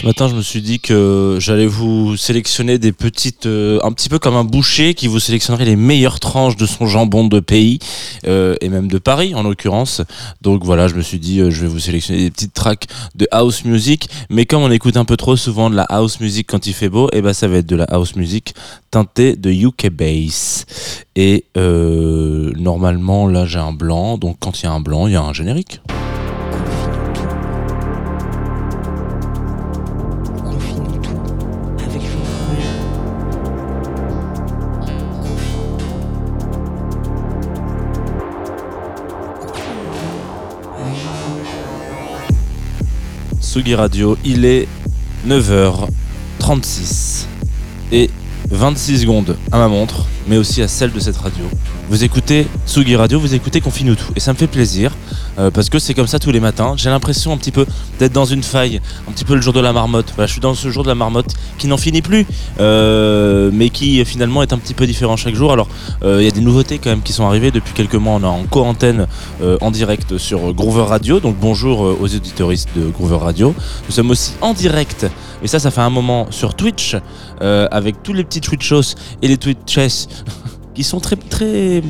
Ce matin, je me suis dit que j'allais vous sélectionner des petites, euh, un petit peu comme un boucher qui vous sélectionnerait les meilleures tranches de son jambon de pays euh, et même de Paris en l'occurrence. Donc voilà, je me suis dit, euh, je vais vous sélectionner des petites tracks de house music. Mais comme on écoute un peu trop souvent de la house music quand il fait beau, et eh ben ça va être de la house music teintée de UK bass. Et normalement, là j'ai un blanc, donc quand il y a un blanc, il y a un générique. Il est 9h36 et 26 secondes à ma montre, mais aussi à celle de cette radio. Vous écoutez Sugi Radio, vous écoutez Confine tout. Et ça me fait plaisir, euh, parce que c'est comme ça tous les matins. J'ai l'impression un petit peu d'être dans une faille, un petit peu le jour de la marmotte. Voilà, je suis dans ce jour de la marmotte qui n'en finit plus, euh, mais qui finalement est un petit peu différent chaque jour. Alors, euh, il y a des nouveautés quand même qui sont arrivées. Depuis quelques mois, on est en co-antenne en direct sur Groover Radio. Donc bonjour aux éditoristes de Groover Radio. Nous sommes aussi en direct, et ça, ça fait un moment sur Twitch, avec tous les petits Twitchos et les Twitches ils sont très très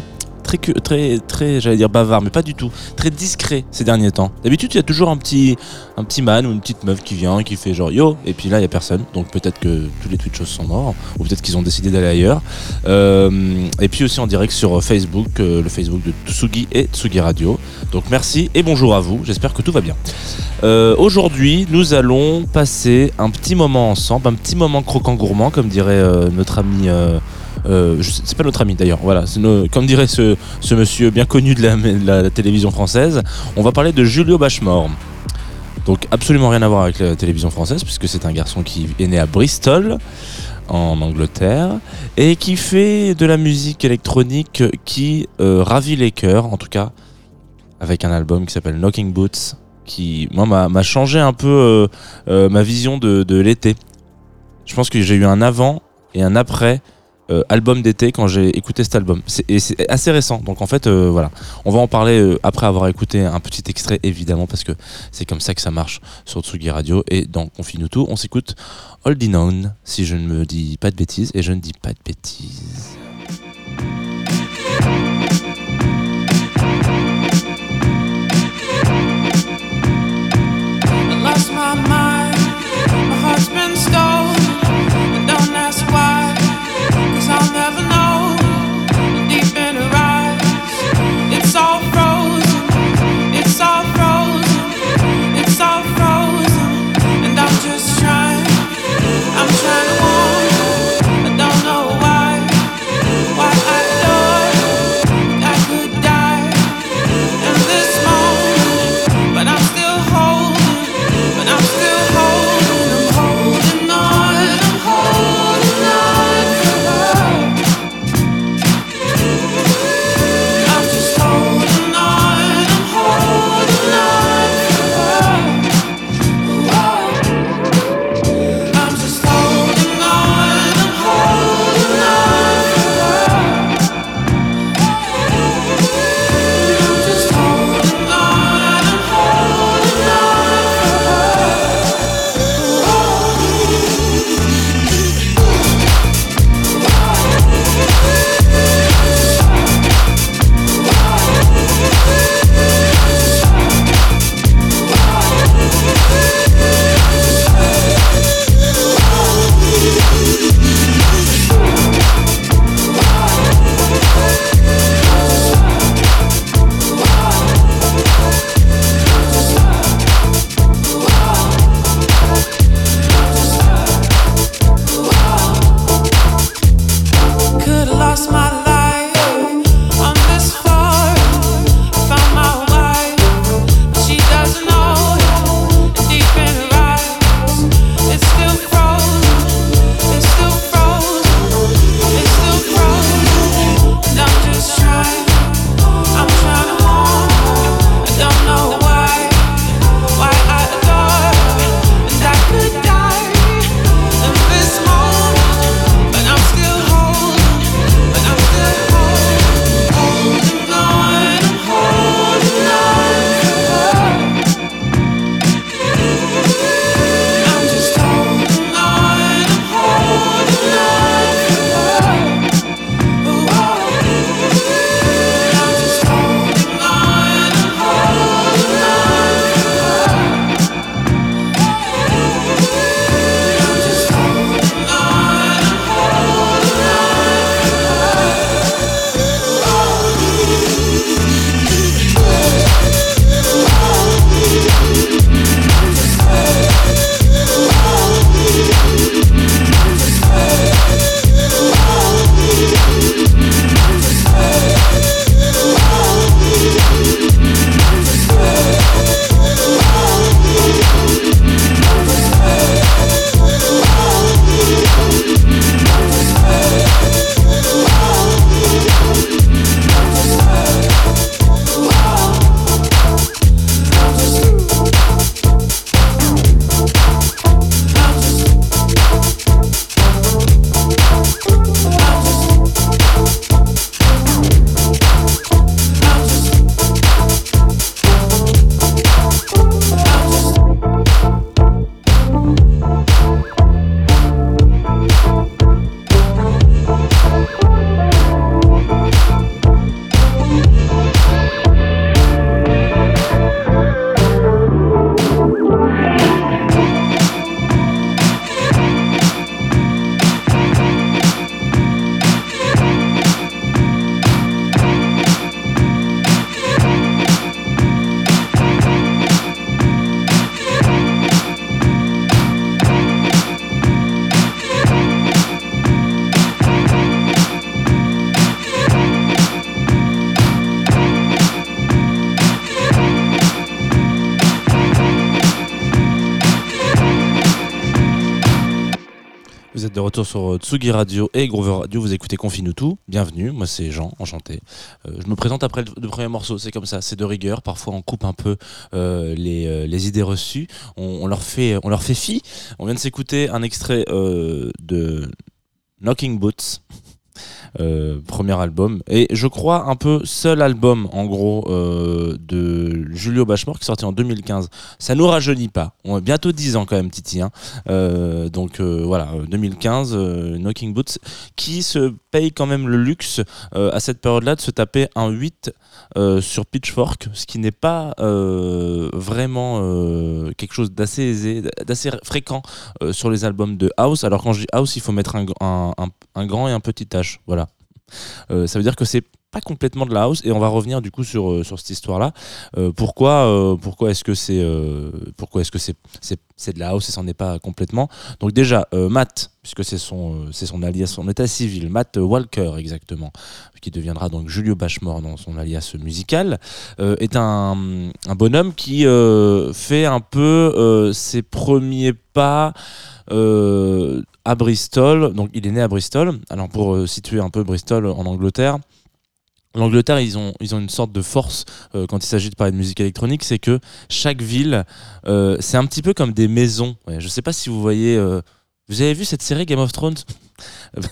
très très très j'allais dire bavard mais pas du tout. Très discret ces derniers temps. D'habitude il y a toujours un petit un petit man ou une petite meuf qui vient qui fait genre yo et puis là il y a personne. Donc peut-être que tous les Twitchers sont morts ou peut-être qu'ils ont décidé d'aller ailleurs. Euh, et puis aussi en direct sur Facebook euh, le Facebook de Tsugi et Tsugi Radio. Donc merci et bonjour à vous. J'espère que tout va bien. Euh, aujourd'hui nous allons passer un petit moment ensemble un petit moment croquant gourmand comme dirait notre ami euh, c'est pas notre ami d'ailleurs, voilà, comme dirait ce, monsieur bien connu de la, télévision française, on va parler de Julio Bachemore. Donc absolument rien à voir avec la télévision française, puisque c'est un garçon qui est né à Bristol, en Angleterre, et qui fait de la musique électronique qui euh, ravit les cœurs, en tout cas, avec un album qui s'appelle Knocking Boots, qui, moi, m'a changé un peu euh, ma vision de l'été. Je pense que j'ai eu un avant et un après euh, album d'été quand j'ai écouté cet album. Et c'est assez récent, donc en fait, euh, voilà. On va en parler euh, après avoir écouté un petit extrait, évidemment, parce que c'est comme ça que ça marche sur Tsugi Radio. Et dans Confine tout, on s'écoute Oldie Known, si je ne me dis pas de bêtises, et je ne dis pas de bêtises. Retour sur Tsugi Radio et Grover Radio, vous écoutez Confine tout. Bienvenue, moi c'est Jean, enchanté. Euh, je me présente après le, premier morceau, c'est comme ça, c'est de rigueur. Parfois on coupe un peu euh, euh, les, idées reçues, on, leur fait, on leur fait fi. On vient de s'écouter un extrait de Knocking Boots. Euh, premier album. Et je crois un peu seul album, en gros, euh, de Julio Bachmore qui est sorti en 2015. Ça nous rajeunit pas. On a bientôt 10 ans quand même, Titi. Hein. Euh, donc voilà, 2015, Knocking Boots, qui se paye quand même le luxe à cette période-là de se taper un 8 sur Pitchfork, ce qui n'est pas vraiment quelque chose d'assez aisé, d'assez fréquent sur les albums de House. Alors quand je dis House, il faut mettre un, un, un grand et un petit H. Voilà. Euh, ça veut dire que c'est pas complètement de la house. Et on va revenir du coup sur, euh, sur cette histoire là euh, pourquoi pourquoi est-ce que c'est pourquoi est-ce que c'est c'est de la house et c'en est pas complètement? Donc déjà Matt puisque c'est son c'est son alias son état civil Matt Walker exactement qui deviendra donc Julio Bashmore dans son alias musical est un, bonhomme qui fait un peu ses premiers pas à Bristol. Donc il est né à Bristol. Alors pour euh, situer un peu Bristol en Angleterre, L'Angleterre, ils ont, une sorte de force euh, quand il s'agit de parler de musique électronique, c'est que chaque ville, euh, c'est un petit peu comme des maisons. je ne sais pas si vous voyez vous avez vu cette série Game of Thrones?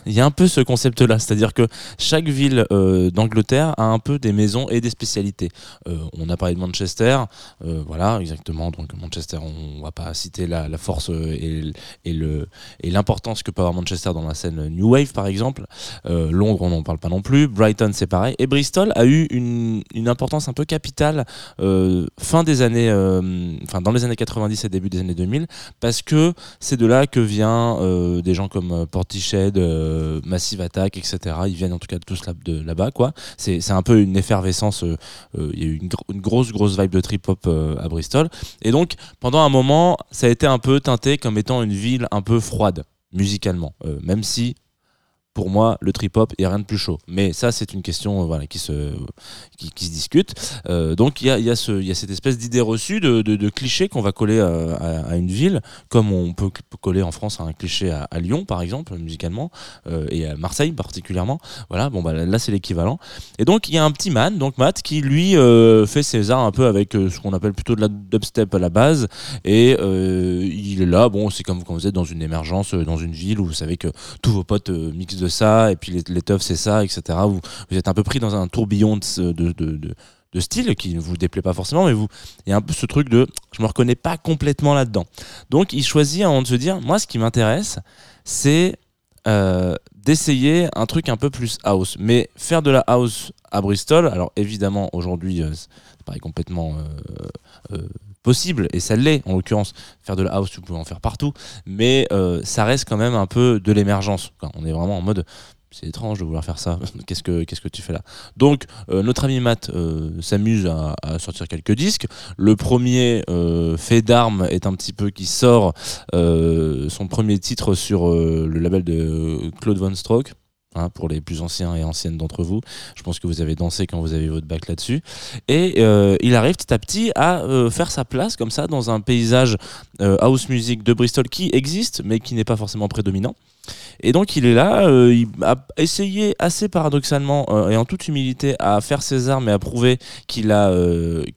Il y a un peu ce concept-là, c'est-à-dire que chaque ville euh, d'Angleterre a un peu des maisons et des spécialités. Euh, on a parlé de Manchester, euh, voilà, exactement. Donc Manchester, on va pas citer la, force et, et l'importance que peut avoir Manchester dans la scène New Wave, par exemple. Londres, on n'en parle pas non plus. Brighton, c'est pareil. Et Bristol a eu une, une importance un peu capitale fin des années, enfin dans les années 90 et début des années 2000, parce que c'est de là que vient des gens comme euh, Euh, Massive Attack, etc. Ils viennent en tout cas tous de là-bas, quoi. C'est un peu une effervescence. Il y a eu une, grosse, grosse vibe de trip-hop à Bristol. Et donc, pendant un moment, ça a été un peu teinté comme étant une ville un peu froide musicalement, même si pour moi, le trip-hop est rien de plus chaud. Mais ça, c'est une question euh, voilà, qui, se, qui, se discute. Euh, donc, il y a, y, a y a, cette espèce d'idée reçue, de, de, cliché qu'on va coller à, une ville, comme on peut coller en France un cliché à, Lyon, par exemple, musicalement, euh, et à Marseille particulièrement. Voilà, bon, bah, là, c'est l'équivalent. Et donc, il y a un petit man, donc Matt, qui lui fait ses arts un peu avec ce qu'on appelle plutôt de la dubstep à la base. Et il est là, bon, c'est comme quand vous êtes dans une émergence, dans une ville où vous savez que tous vos potes mixent de ça, et puis les, c'est ça, etc. Vous, vous êtes un peu pris dans un tourbillon de, de, de, de style qui ne vous déplaît pas forcément, mais vous, il y a un peu ce truc de je me reconnais pas complètement là-dedans. Donc il choisit moment de se dire, moi ce qui m'intéresse, c'est euh, d'essayer un truc un peu plus house. Mais faire de la house à Bristol, alors évidemment aujourd'hui, euh, c'est pareil complètement euh, possible, et ça l'est en l'occurrence. Faire de la house, vous pouvez en faire partout, mais euh, ça reste quand même un peu de l'émergence. On est vraiment en mode c'est étrange de vouloir faire ça. qu'est-ce que tu fais là? Donc euh, notre ami Matt euh, s'amuse à, sortir quelques disques. Le premier fait d'armes est un petit peu qui sort son premier titre sur le label de Claude Von Stroke. Hein, pour les plus anciens et anciennes d'entre vous. Je pense que vous avez dansé quand vous avez votre bac là-dessus. Et euh, il arrive petit à petit à euh, faire sa place comme ça dans un paysage euh, house music de Bristol qui existe mais qui n'est pas forcément prédominant. Et donc il est là, il a essayé assez paradoxalement et en toute humilité à faire ses armes et à prouver qu'il a,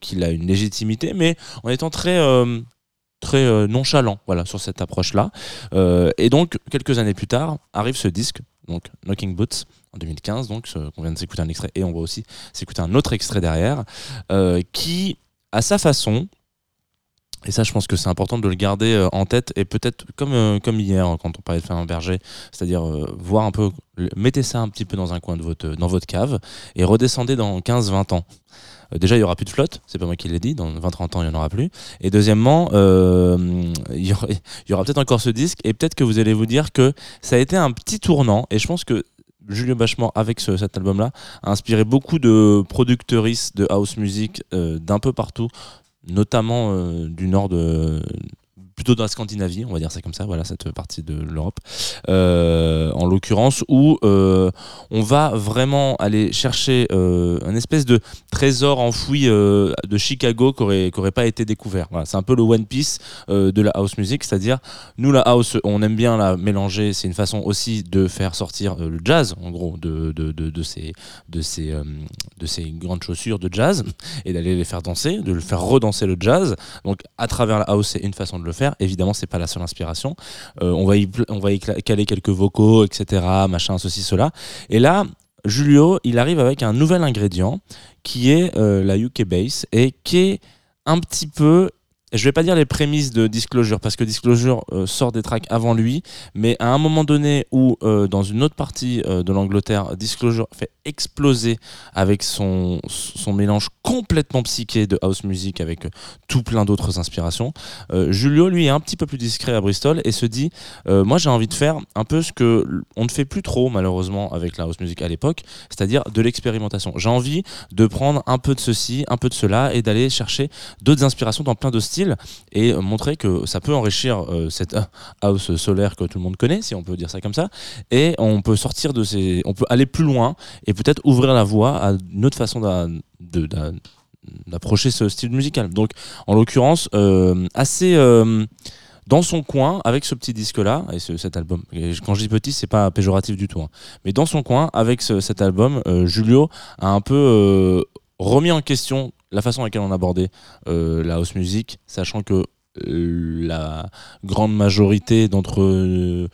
qu'il a une légitimité, mais en étant très très nonchalant voilà sur cette approche là et donc quelques années plus tard arrive ce disque donc Knocking Boots en 2015, donc qu'on vient de s'écouter un extrait et on va aussi s'écouter un autre extrait derrière, euh, qui à sa façon, et ça je pense que c'est important de le garder euh, en tête et peut-être comme euh, comme hier quand on parlait de faire un berger, c'est-à-dire voir un peu, mettez ça un petit peu dans un coin de votre dans votre cave et redescendez dans 15-20 ans. Euh, déjà, il y aura plus de flotte, c'est pas moi qui l'ai dit, dans 20-30 ans, il n'y en aura plus. Et deuxièmement, euh, il y aura, peut-être encore ce disque, et peut-être que vous allez vous dire que ça a été un petit tournant, et je pense que Julio Bachement, avec cet album-là, a inspiré beaucoup de producteuristes de house music euh, d'un peu partout, notamment du nord de plutôt dans la Scandinavie, on va dire ça comme ça, voilà, cette partie de l'Europe, euh, en l'occurrence, où euh, on va vraiment aller chercher euh, un espèce de trésor enfoui de Chicago qui n'aurait pas été découvert. Voilà, c'est un peu le One Piece de la house music, c'est-à-dire, nous, la house, on aime bien la mélanger, c'est une façon aussi de faire sortir le jazz, en gros, de, de, de, de ces, de, ces, de ces grandes chaussures de jazz, et d'aller les faire danser, de le faire redanser le jazz. Donc, à travers la house, c'est une façon de le faire. Évidemment, c'est pas la seule inspiration. Euh, on, va y, on va y caler quelques vocaux, etc., machin, ceci, cela. Et là, Julio, il arrive avec un nouvel ingrédient qui est euh, la UK bass et qui est un petit peu je vais pas dire les prémices de Disclosure parce que Disclosure euh, sort des tracks avant lui, mais à un moment donné où dans une autre partie de l'Angleterre, Disclosure fait exploser avec son, son mélange complètement psyché de house music avec euh, tout plein d'autres inspirations. Euh, Julio, lui, est un petit peu plus discret à Bristol et se dit euh, Moi, j'ai envie de faire un peu ce que on ne fait plus trop, malheureusement, avec la house music à l'époque, c'est-à-dire de l'expérimentation. J'ai envie de prendre un peu de ceci, un peu de cela et d'aller chercher d'autres inspirations dans plein de styles et montrer que ça peut enrichir cette house solaire que tout le monde connaît, si on peut dire ça comme ça, et on peut sortir de ces. On peut aller plus loin et peut-être ouvrir la voie à une autre façon d'approcher ce style musical. Donc, en l'occurrence, euh, assez euh, dans son coin avec ce petit disque là et cet album. quand je dis petit, c'est pas péjoratif du tout, hein. mais dans son coin avec cet album, euh, Julio a un peu remis en question la façon à laquelle on abordait la house music, sachant que la grande majorité d'entre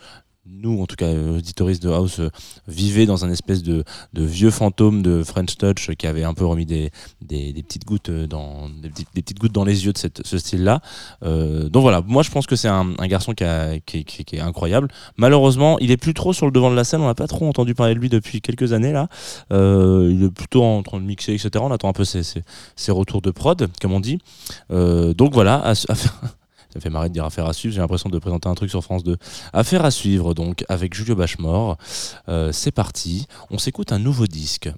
nous, en tout cas, auditoristes de House, euh, vivaient dans un espèce de, vieux fantôme de French Touch qui avait un peu remis des, petites gouttes euh, dans des, petites gouttes dans les yeux de ce style-là. Euh, donc voilà, moi je pense que c'est un, garçon qui, est incroyable. Malheureusement, il est plus trop sur le devant de la scène. On n'a pas trop entendu parler de lui depuis quelques années là. il est plutôt en train de mixer, etc. On attend un peu ses, retours de prod, comme on dit. donc voilà, à, ça fait marrer de dire affaire à suivre. J'ai l'impression de présenter un truc sur France 2. Affaire à suivre, donc, avec Julio Bachemore. Euh, c'est parti. On s'écoute un nouveau disque.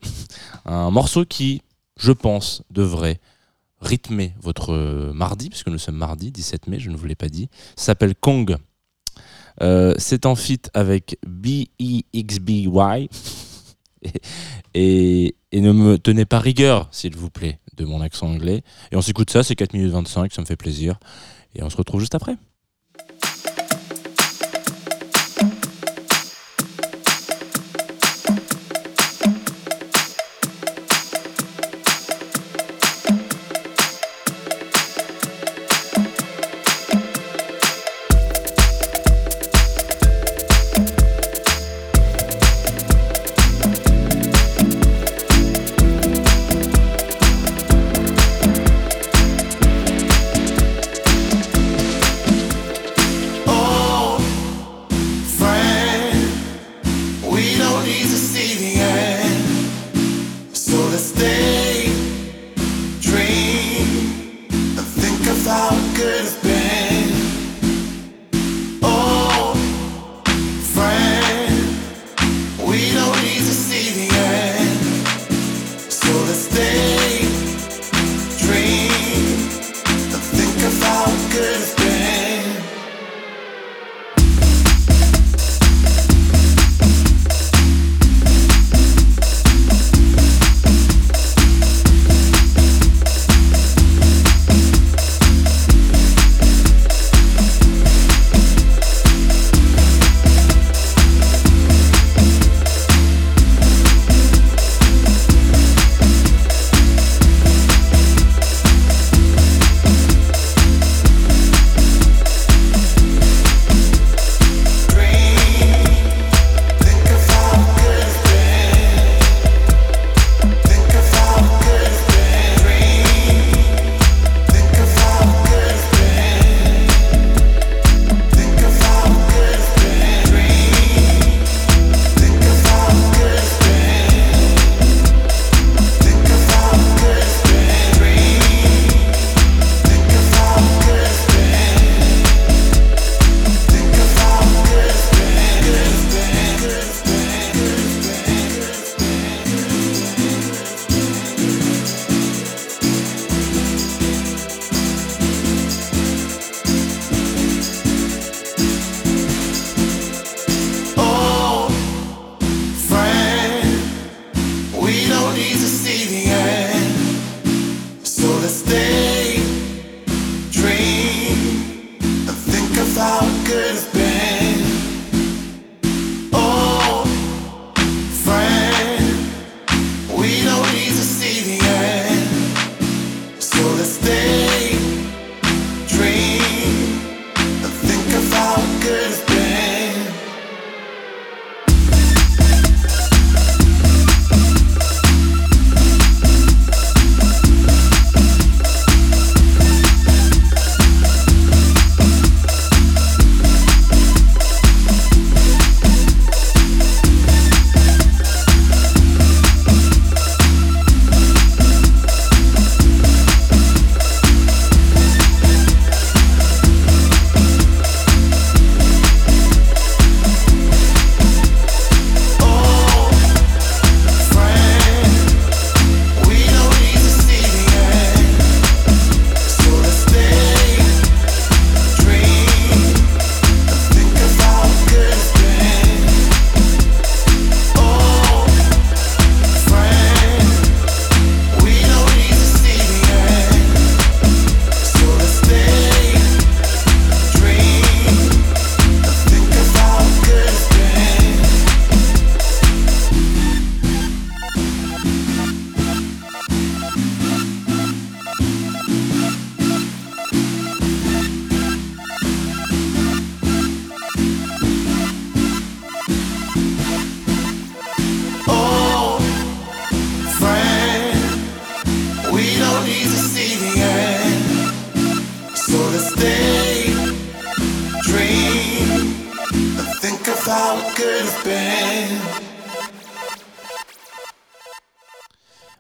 un morceau qui, je pense, devrait rythmer votre mardi, puisque nous sommes mardi 17 mai, je ne vous l'ai pas dit. s'appelle Kong. Euh, c'est en fit avec B-E-X-B-Y. et, et, ne me tenez pas rigueur, s'il vous plaît, de mon accent anglais. Et on s'écoute ça, c'est 4 minutes 25, ça me fait plaisir. Et on se retrouve juste après.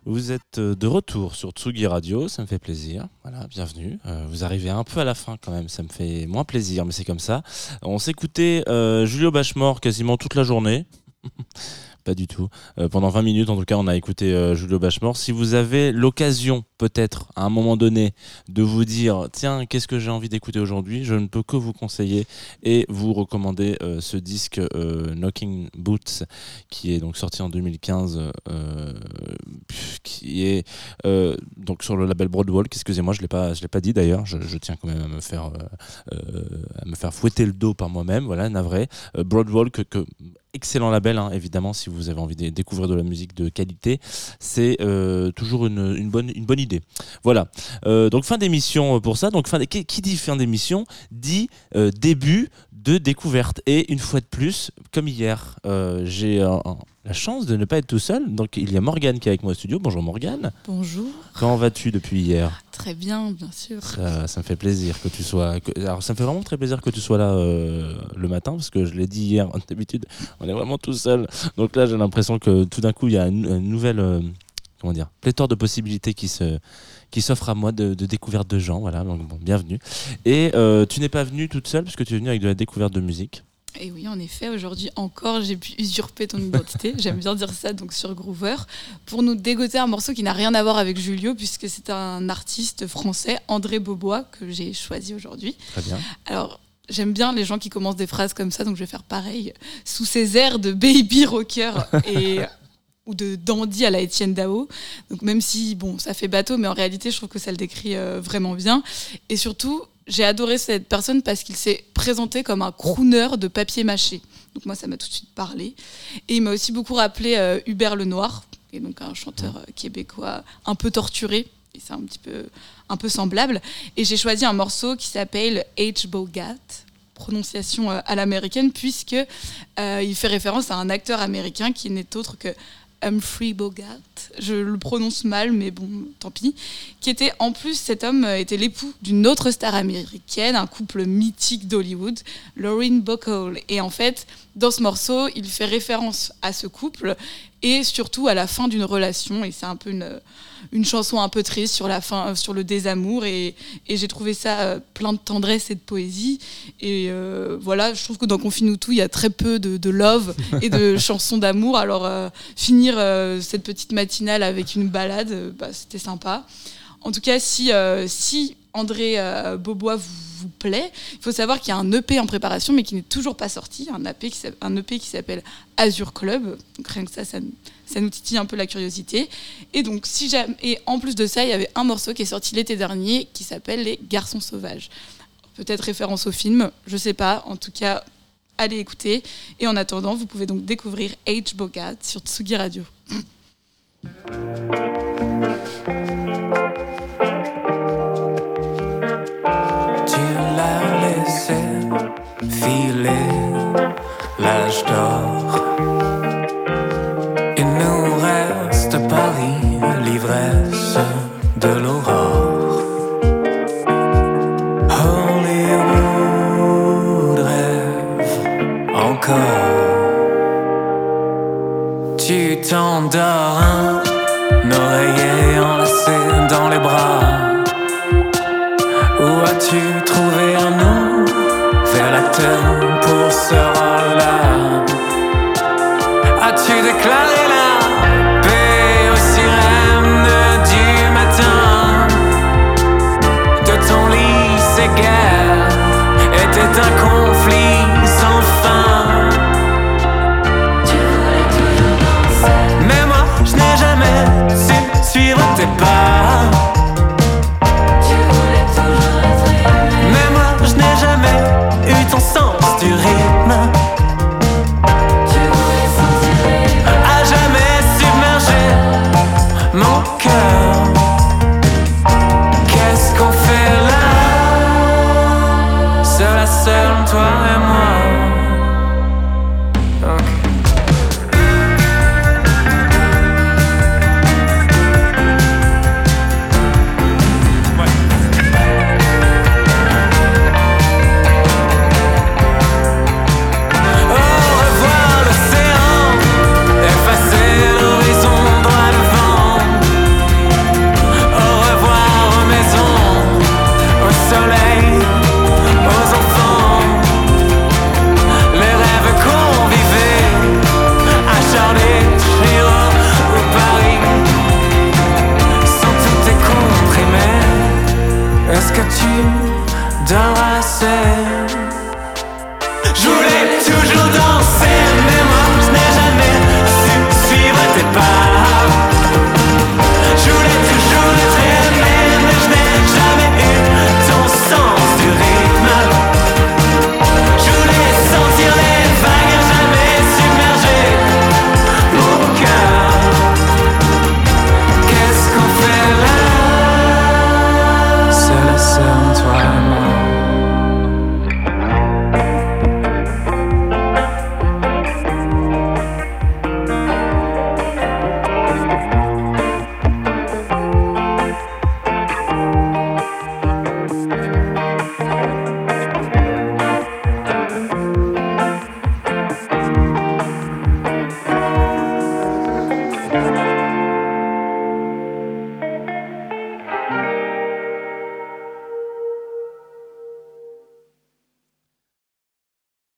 Vous êtes euh, de retour sur Tsugi Radio, ça me fait plaisir. Voilà, bienvenue. Euh, vous arrivez un peu à la fin quand même, ça me fait moins plaisir, mais c'est comme ça. On s'écoutait euh, Julio Bachemort quasiment toute la journée. Pas du tout. Euh, pendant 20 minutes, en tout cas, on a écouté euh, Julio Bachemort. Si vous avez l'occasion, peut-être, à un moment donné, de vous dire tiens, qu'est-ce que j'ai envie d'écouter aujourd'hui, je ne peux que vous conseiller et vous recommander euh, ce disque Knocking Boots, qui est donc sorti en 2015, qui est donc sur le label Broadwalk. Excusez-moi, je je l'ai pas dit d'ailleurs. Je, tiens quand même à me faire, à me faire fouetter le dos par moi-même. Voilà, navré. Broadwalk que excellent label, hein, évidemment, si vous avez envie de découvrir de la musique de qualité. C'est euh, toujours une, bonne, idée. Voilà. Euh, donc fin d'émission pour ça. Donc qui, dit fin d'émission dit euh, début de découverte. Et une fois de plus, comme hier, j'ai la chance de ne pas être tout seul. Donc il y a Morgane qui est avec moi au studio. Bonjour Morgane. Bonjour. Comment vas-tu depuis hier? Très bien, bien sûr. Ça, me fait plaisir que tu sois. alors ça me fait vraiment très plaisir que tu sois là euh, le matin parce que je l'ai dit hier. D'habitude, on est vraiment tout seul. Donc là, j'ai l'impression que tout d'un coup, il y a une, nouvelle. Euh, comment dire pléthore de possibilités qui se qui s'offre à moi de, découverte de gens voilà donc bon bienvenue et euh, tu n'es pas venue toute seule puisque tu es venue avec de la découverte de musique et oui, en effet, aujourd'hui encore, j'ai pu usurper ton identité. J'aime bien dire ça, donc sur Groover, pour nous dégoter un morceau qui n'a rien à voir avec Julio, puisque c'est un artiste français, André Beaubois, que j'ai choisi aujourd'hui. Très bien. Alors, j'aime bien les gens qui commencent des phrases comme ça, donc je vais faire pareil, sous ces airs de baby rocker et ou de dandy à la Étienne Dao. Donc même si bon, ça fait bateau, mais en réalité, je trouve que ça le décrit euh, vraiment bien. Et surtout, j'ai adoré cette personne parce qu'il s'est présenté comme un crooner de papier mâché. Donc moi, ça m'a tout de suite parlé. Et il m'a aussi beaucoup rappelé euh, Hubert Lenoir, qui est donc un chanteur euh, québécois un peu torturé. Et c'est un petit peu, un peu semblable. Et j'ai choisi un morceau qui s'appelle H. Bogart, prononciation à l'américaine, puisque il fait référence à un acteur américain qui n'est autre que Humphrey Bogart, je le prononce mal, mais bon, tant pis, qui était en plus, cet homme euh, était l'époux d'une autre star américaine, un couple mythique d'Hollywood, Lauren Bacall. Et en fait, dans ce morceau, il fait référence à ce couple et surtout à la fin d'une relation. Et c'est un peu une, une, chanson un peu triste sur la fin, sur le désamour. Et, et j'ai trouvé ça euh, plein de tendresse et de poésie. Et euh, voilà, je trouve que dans Confine tout, il y a très peu de, de love et de chansons d'amour. Alors euh, finir cette petite matinale avec une balade, bah, c'était sympa. En tout cas, si, si André Beaubois vous plaît. Il faut savoir qu'il y a un EP en préparation, mais qui n'est toujours pas sorti, un qui, EP qui s'appelle Azure Club. Rien que ça, ça, nous titille un peu la curiosité. Et donc, si jamais, et en plus de ça, il y avait un morceau qui est sorti l'été dernier qui s'appelle Les Garçons Sauvages. peut-être référence au film, je sais pas. En tout cas, allez écouter. Et en attendant, vous pouvez donc découvrir H. Bogart sur Tsugi Radio.